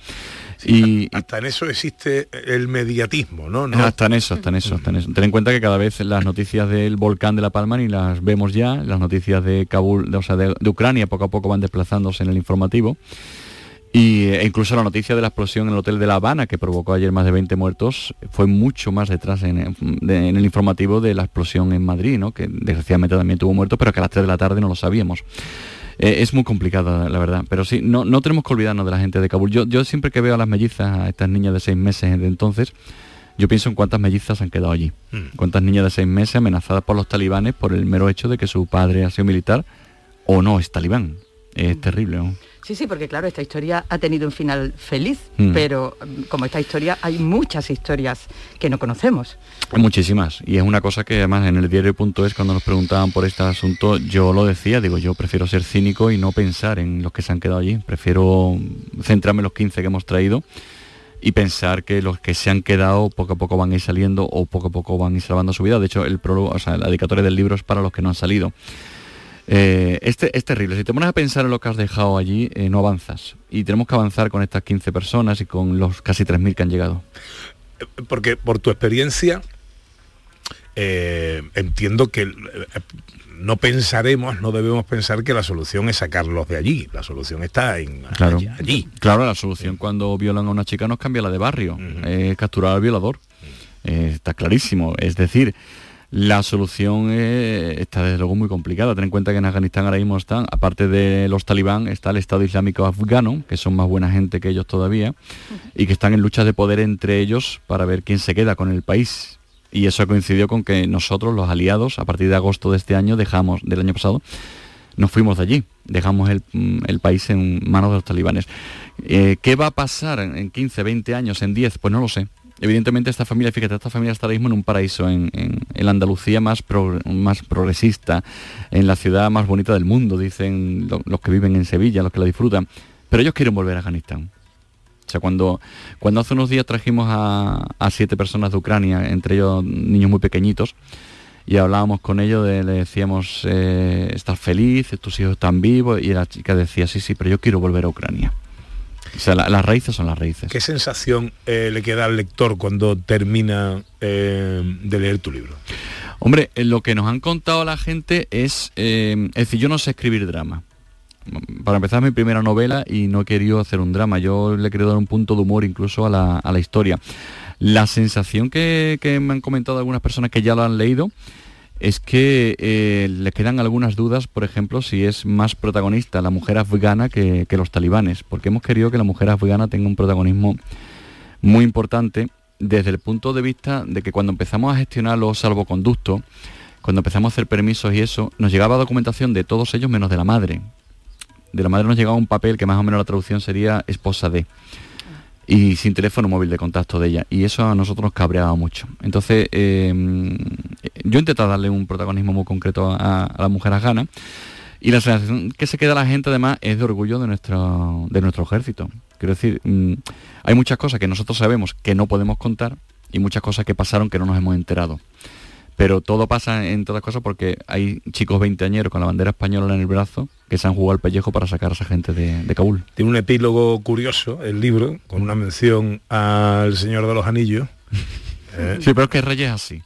y Hasta en eso existe el mediatismo, ¿no? No- hasta en eso, hasta en eso, hasta en eso. Ten en cuenta que cada vez las noticias del volcán de La Palma ni las vemos ya, las noticias de Kabul, de- o sea, de, de Ucrania poco a poco van desplazándose en el informativo. Y, e incluso la noticia de la explosión en el hotel de La Habana, que provocó ayer más de 20 muertos, fue mucho más detrás en, de- en el informativo de la explosión en Madrid, ¿no? que desgraciadamente también tuvo muertos, pero que a las 3 de la tarde no lo sabíamos. Eh, es muy complicado, la verdad. Pero sí, no, no tenemos que olvidarnos de la gente de Kabul. Yo, yo siempre que veo a las mellizas, a estas niñas de seis meses de entonces, yo pienso en cuántas mellizas han quedado allí. Mm. Cuántas niñas de seis meses amenazadas por los talibanes por el mero hecho de que su padre ha sido militar o no es talibán. Es terrible, ¿no? Sí, sí, porque claro, esta historia ha tenido un final feliz, Mm. pero mm, como esta historia hay muchas historias que no conocemos. Muchísimas. Y es una cosa que además en el diario.es cuando nos preguntaban por este asunto, yo lo decía, digo, yo prefiero ser cínico y no pensar en los que se han quedado allí. Prefiero centrarme en los 15 que hemos traído y pensar que los que se han quedado poco a poco van a ir saliendo o poco a poco van a ir salvando su vida. De hecho, el prólogo, o sea, la dedicatoria del libro es para los que no han salido. Eh, este, es terrible. Si te pones a pensar en lo que has dejado allí, eh, no avanzas. Y tenemos que avanzar con estas 15 personas y con los casi 3.000 que han llegado. Porque por tu experiencia, eh, entiendo que eh, no pensaremos, no debemos pensar que la solución es sacarlos de allí. La solución está en Claro. allí. Claro, la solución cuando violan a una chica no es cambiar la de barrio, es capturar al violador. Eh, está clarísimo. Es decir, la solución eh, está desde luego muy complicada. Ten en cuenta que en Afganistán ahora mismo están, aparte de los talibán, está el Estado Islámico afgano, que son más buena gente que ellos todavía, y que están en luchas de poder entre ellos para ver quién se queda con el país. Y eso coincidió con que nosotros, los aliados, a partir de agosto de este año, dejamos, del año pasado, nos fuimos de allí, dejamos el, mm, el país en manos de los talibanes. Eh, ¿Qué va a pasar en, en 15, 20 años, en 10? Pues no lo sé. Evidentemente esta familia, fíjate, esta familia está ahora mismo en un paraíso, en, en- la Andalucía más, pro- más progresista, en la ciudad más bonita del mundo, dicen lo- los que viven en Sevilla, los que la disfrutan. Pero ellos quieren volver a Afganistán. O sea, cuando, cuando hace unos días trajimos a, a siete personas de Ucrania, entre ellos niños muy pequeñitos, y hablábamos con ellos, de- le decíamos, eh, estás feliz, tus hijos están vivos, y la chica decía, sí, sí, pero yo quiero volver a Ucrania. O sea, la- las raíces son las raíces. ¿Qué sensación eh, le queda al lector cuando termina eh, de leer tu libro? Hombre, eh, lo que nos han contado la gente es, eh, es decir, yo no sé escribir drama. Para empezar, mi primera novela y no he querido hacer un drama. Yo le he querido dar un punto de humor incluso a la, a la historia. La sensación que, que me han comentado algunas personas que ya lo han leído es que eh, le quedan algunas dudas, por ejemplo, si es más protagonista la mujer afgana que, que los talibanes, porque hemos querido que la mujer afgana tenga un protagonismo muy importante desde el punto de vista de que cuando empezamos a gestionar los salvoconductos, cuando empezamos a hacer permisos y eso, nos llegaba documentación de todos ellos menos de la madre. De la madre nos llegaba un papel que más o menos la traducción sería esposa de y sin teléfono móvil de contacto de ella. Y eso a nosotros nos cabreaba mucho. Entonces, eh, yo intenté darle un protagonismo muy concreto a, a la mujer afgana. Y la sensación que se queda la gente además es de orgullo de nuestro, de nuestro ejército. Quiero decir, mm, hay muchas cosas que nosotros sabemos que no podemos contar y muchas cosas que pasaron que no nos hemos enterado. Pero todo pasa en todas cosas porque hay chicos veinteañeros con la bandera española en el brazo que se han jugado al pellejo para sacar a esa gente de, de Kabul. Tiene un epílogo curioso, el libro, con una mención al Señor de los Anillos. Eh, Sí, pero es que Reyes es así.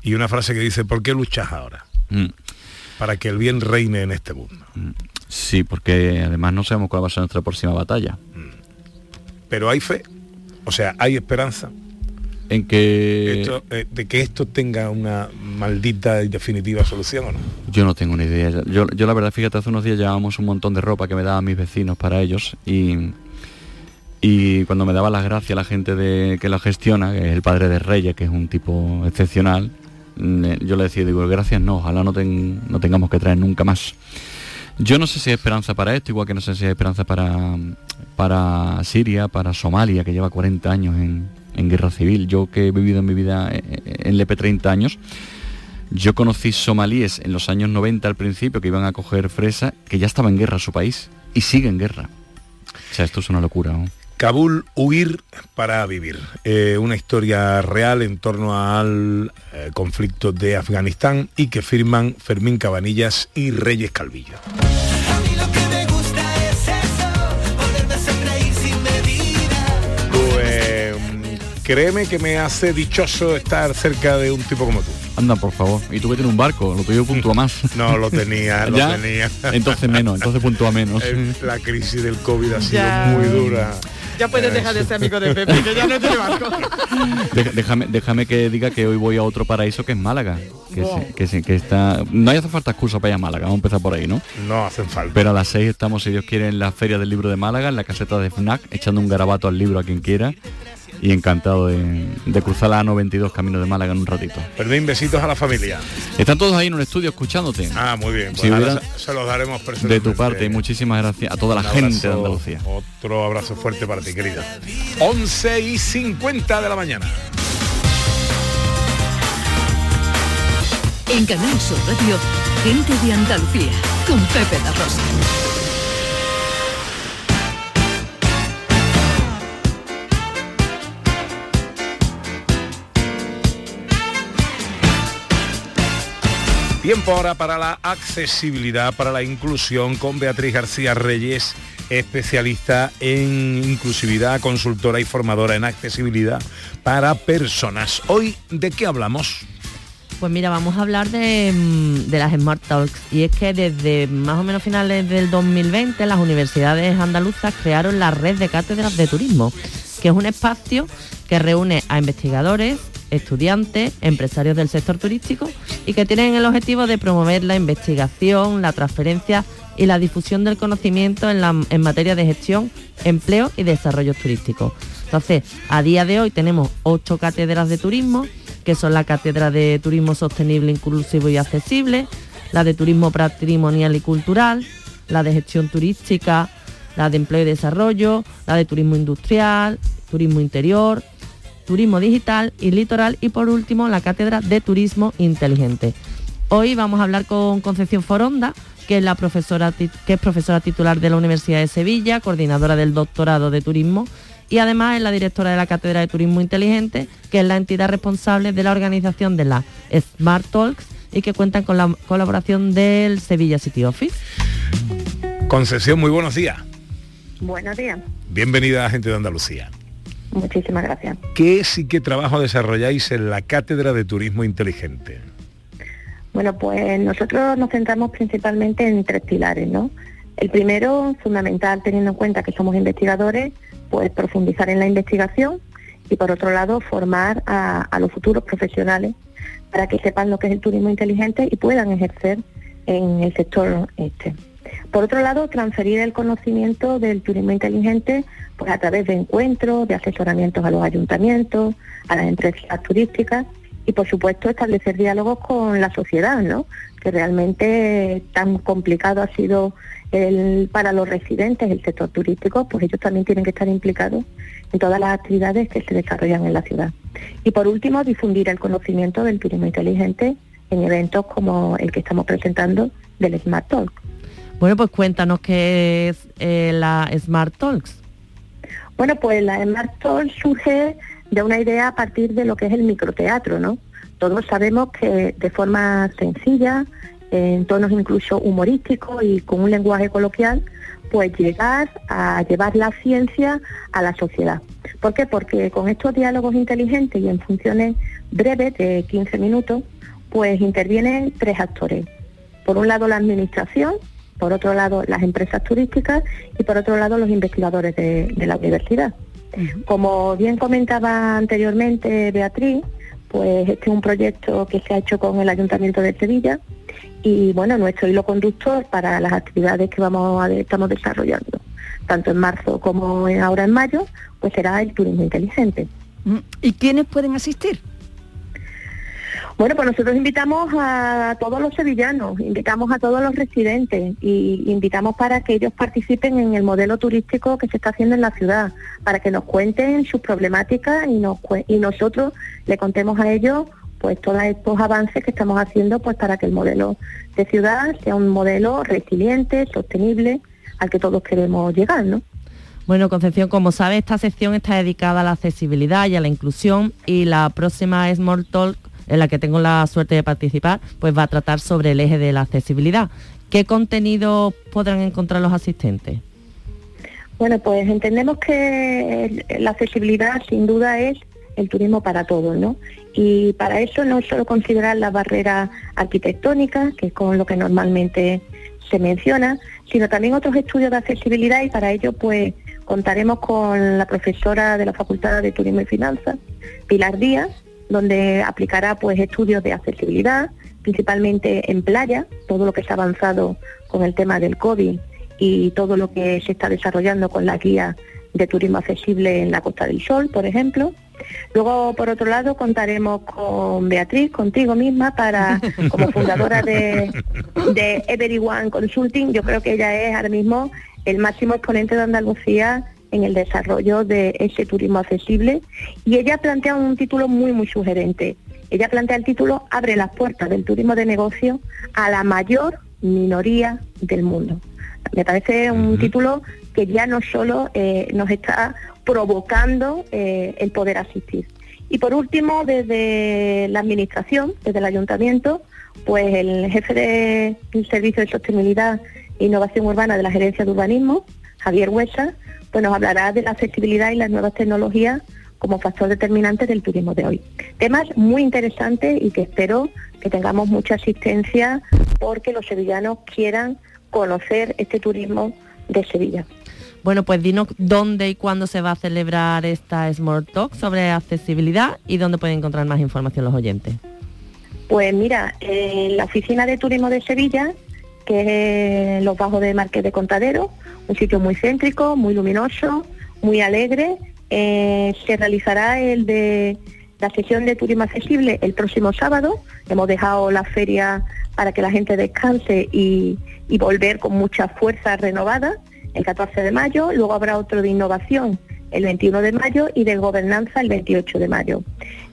Y una frase que dice, ¿por qué luchas ahora? Mm. para que el bien reine en este mundo. Sí, porque además no sabemos cuál va a ser nuestra próxima batalla. Pero hay fe, o sea, hay esperanza En que esto, eh, de que esto tenga una maldita y definitiva solución o no. yo no tengo ni idea. Yo, yo la verdad, fíjate, hace unos días llevábamos un montón de ropa que me daban mis vecinos para ellos y, y cuando me daba las gracias la gente de, que lo gestiona, que es el padre de Reyes, que es un tipo excepcional, mm, yo le decía, digo, gracias no, ojalá no, ten- no tengamos que traer nunca más. Yo no sé si hay esperanza para esto, igual que no sé si hay esperanza para, para Siria, para Somalia, que lleva 40 años en, en guerra civil. Yo que he vivido en mi vida eh, eh, en Lepe 30 años, yo conocí somalíes en los años 90 al principio que iban a coger fresa, que ya estaba en guerra su país y sigue en guerra. O sea, esto es una locura. ¿no? Kabul, huir para vivir. Eh, una historia real en torno al conflicto de Afganistán y que firman Fermín Cabanillas y Reyes Calvillo. Créeme que me hace dichoso estar cerca de un tipo como tú. Anda, por favor. Y tú que tienes un barco, lo tuyo puntúa más. No, lo tenía, lo ¿Ya? tenía. Entonces menos, entonces puntúa menos. El- La crisis del COVID ha sido Ya. muy dura. Ya puedes dejar de ser amigo de Pepe, que ya no tiene barco. Déjame, déjame que diga que hoy voy a otro paraíso que es Málaga. Que, Wow. se- que, se- que está. No hace falta excusa para ir a Málaga, vamos a empezar por ahí, ¿no? No hacen falta. Pero a las 6 estamos, si Dios quiere, en la Feria del Libro de Málaga, en la caseta de FNAC, echando un garabato al libro a quien quiera. Y encantado de, de cruzar la A92 camino de Málaga en un ratito. Fermín, besitos a la familia. Están todos ahí en un estudio escuchándote. Ah, muy bien. Pues Si ahora hubiera- se, los daremos de tu parte y muchísimas gracias a toda la gente de Andalucía. Otro abrazo fuerte para ti, querida. 11 y 50 de la mañana. En Canal Sur Radio, gente de Andalucía, con Pepe la Rosa. Tiempo ahora para la accesibilidad, para la inclusión con Beatriz García Reyes, especialista en inclusividad, consultora y formadora en accesibilidad para personas. Hoy, ¿de qué hablamos? Pues mira, vamos a hablar de, mm, las Smart Talks. Y es que desde más o menos finales del 2020 las universidades andaluzas crearon la red de cátedras de turismo, que es un espacio que reúne a investigadores, estudiantes, empresarios del sector turístico y que tienen el objetivo de promover la investigación, la transferencia y la difusión del conocimiento en, la- en materia de gestión, empleo y desarrollo turístico. Entonces, a día de hoy tenemos ocho cátedras de turismo, que son la Cátedra de Turismo Sostenible, Inclusivo y Accesible, la de Turismo Patrimonial y Cultural, la de Gestión Turística, la de Empleo y Desarrollo, la de Turismo Industrial, Turismo Interior, Turismo Digital y Litoral y por último la Cátedra de Turismo Inteligente. Hoy vamos a hablar con Concepción Foronda, que es, la profesora, que es profesora titular de la Universidad de Sevilla, coordinadora del doctorado de Turismo y además es la directora de la Cátedra de Turismo Inteligente, que es la entidad responsable de la organización de la Smart Talks y que cuentan con la colaboración del Sevilla City Office. Concepción, muy buenos días. Buenos días. Bienvenida a Gente de Andalucía. Muchísimas gracias. ¿Qué es y qué trabajo desarrolláis en la Cátedra de Turismo Inteligente? Bueno, pues nosotros nos centramos principalmente en tres pilares, ¿no? El primero, fundamental, teniendo en cuenta que somos investigadores, pues profundizar en la investigación y por otro lado formar a, a los futuros profesionales para que sepan lo que es el turismo inteligente y puedan ejercer en el sector este. Por otro lado, transferir el conocimiento del turismo inteligente pues a través de encuentros, de asesoramientos a los ayuntamientos, a las empresas turísticas y por supuesto establecer diálogos con la sociedad, ¿no? Que realmente tan complicado ha sido el, para los residentes el sector turístico, pues ellos también tienen que estar implicados en todas las actividades que se desarrollan en la ciudad. Y por último, difundir el conocimiento del turismo inteligente en eventos como el que estamos presentando del Smart Talk. Bueno, pues cuéntanos qué es eh, la Smart Talks. Bueno, pues la Smart Talk surge de una idea a partir de lo que es el microteatro, ¿no? Todos sabemos que de forma sencilla, en tonos incluso humorísticos y con un lenguaje coloquial, pues llegar a llevar la ciencia a la sociedad. ¿Por qué? Porque con estos diálogos inteligentes y en funciones breves de 15 minutos, pues intervienen tres actores. Por un lado la administración, por otro lado las empresas turísticas y por otro lado los investigadores de, de la universidad. Como bien comentaba anteriormente Beatriz, pues este es un proyecto que se ha hecho con el Ayuntamiento de Sevilla y bueno, nuestro hilo conductor para las actividades que vamos a, estamos desarrollando, tanto en marzo como ahora en mayo, pues será el turismo inteligente. Mm, ¿Y quiénes pueden asistir? Bueno, pues nosotros invitamos a todos los sevillanos, invitamos a todos los residentes y invitamos para que ellos participen en el modelo turístico que se está haciendo en la ciudad, para que nos cuenten sus problemáticas y, nos, y nosotros le contemos a ellos pues todos estos avances que estamos haciendo pues para que el modelo de ciudad sea un modelo resiliente, sostenible, al que todos queremos llegar, ¿no? Bueno, Concepción, como sabe, esta sección está dedicada a la accesibilidad y a la inclusión y la próxima Small Talk, en la que tengo la suerte de participar, pues va a tratar sobre el eje de la accesibilidad. ¿Qué contenido podrán encontrar los asistentes? Bueno, pues entendemos que la accesibilidad sin duda es el turismo para todos, ¿no? Y para eso no solo considerar las barreras arquitectónicas, que es con lo que normalmente se menciona, sino también otros estudios de accesibilidad y para ello pues contaremos con la profesora de la Facultad de Turismo y Finanzas, Pilar Díaz, donde aplicará pues estudios de accesibilidad, principalmente en playa, todo lo que se ha avanzado con el tema del COVID y todo lo que se está desarrollando con la guía de turismo accesible en la Costa del Sol, por ejemplo. Luego, por otro lado, contaremos con Beatriz, contigo misma, para como fundadora de, de Everyone Consulting. Yo creo que ella es ahora mismo el máximo exponente de Andalucía en el desarrollo de ese turismo accesible. Y ella plantea un título muy, muy sugerente. Ella plantea el título Abre las puertas del turismo de negocio a la mayor minoría del mundo. Me parece un título que ya no solo eh, nos está provocando eh, el poder asistir. Y por último, desde la Administración, desde el Ayuntamiento, pues el jefe de- del Servicio de Sostenibilidad e Innovación Urbana de la Gerencia de Urbanismo, Javier Huesa, pues nos hablará de la accesibilidad y las nuevas tecnologías como factor determinante del turismo de hoy. Temas muy interesantes y que espero que tengamos mucha asistencia porque los sevillanos quieran conocer este turismo de Sevilla. Bueno, pues dinos dónde y cuándo se va a celebrar esta Small Talk sobre accesibilidad y dónde pueden encontrar más información los oyentes. Pues mira, en la oficina de turismo de Sevilla, que es en los bajos de Marqués de Contadero, un sitio muy céntrico, muy luminoso, muy alegre, eh, se realizará el de la sesión de turismo accesible el próximo sábado. Hemos dejado la feria para que la gente descanse y, y volver con mucha fuerza renovada el 14 de mayo. Luego habrá otro de innovación el 21 de mayo y de gobernanza el 28 de mayo.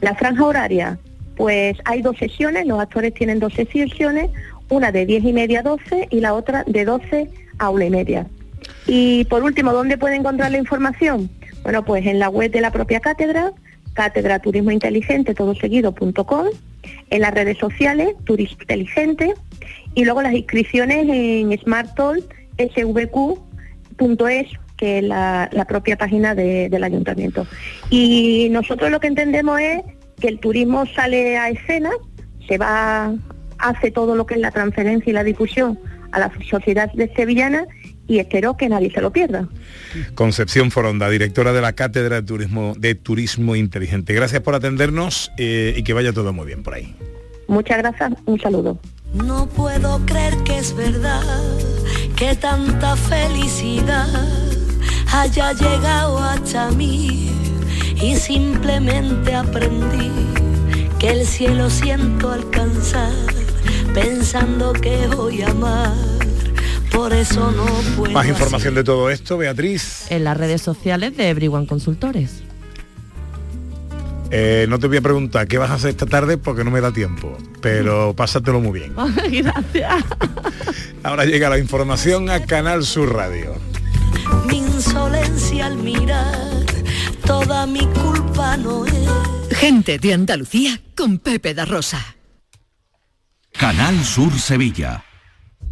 La franja horaria, pues hay dos sesiones, los actores tienen dos sesiones, una de 10 y media a 12 y la otra de 12 a una y media. Y por último, ¿dónde puede encontrar la información? Bueno, pues en la web de la propia cátedra, cátedra turismo todo seguido.com, en las redes sociales, Turismo Inteligente, y luego las inscripciones en smarttoll.svq.es, que es la, propia página de- del ayuntamiento. Y nosotros lo que entendemos es que el turismo sale a escena, se va, hace todo lo que es la transferencia y la difusión a la sociedad de sevillana y espero que nadie se lo pierda. Concepción Foronda, directora de la Cátedra de Turismo, de Turismo Inteligente. Gracias por atendernos eh, y que vaya todo muy bien por ahí. Muchas gracias, un saludo. No puedo creer que es verdad que tanta felicidad haya llegado hasta mí y simplemente aprendí que el cielo siento alcanzar pensando que voy a amar. Por eso no puedo. Más información de todo esto, Beatriz. En las redes sociales de Everyone Consultores. Eh, no te voy a preguntar qué vas a hacer esta tarde porque no me da tiempo, pero pásatelo muy bien. Gracias. Ahora llega la información a Canal Sur Radio. Mi insolencia al mirar, toda mi culpa no es. Gente de Andalucía con Pepe da Rosa. Canal Sur Sevilla.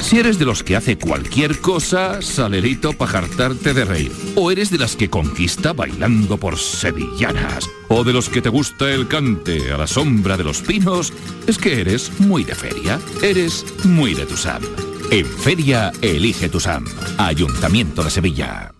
Si eres de los que hace cualquier cosa, salerito para jartarte de reír. O eres de las que conquista bailando por sevillanas. O de los que te gusta el cante a la sombra de los pinos, es que eres muy de feria. Eres muy de Tusam. En feria, elige Tusam. Ayuntamiento de Sevilla.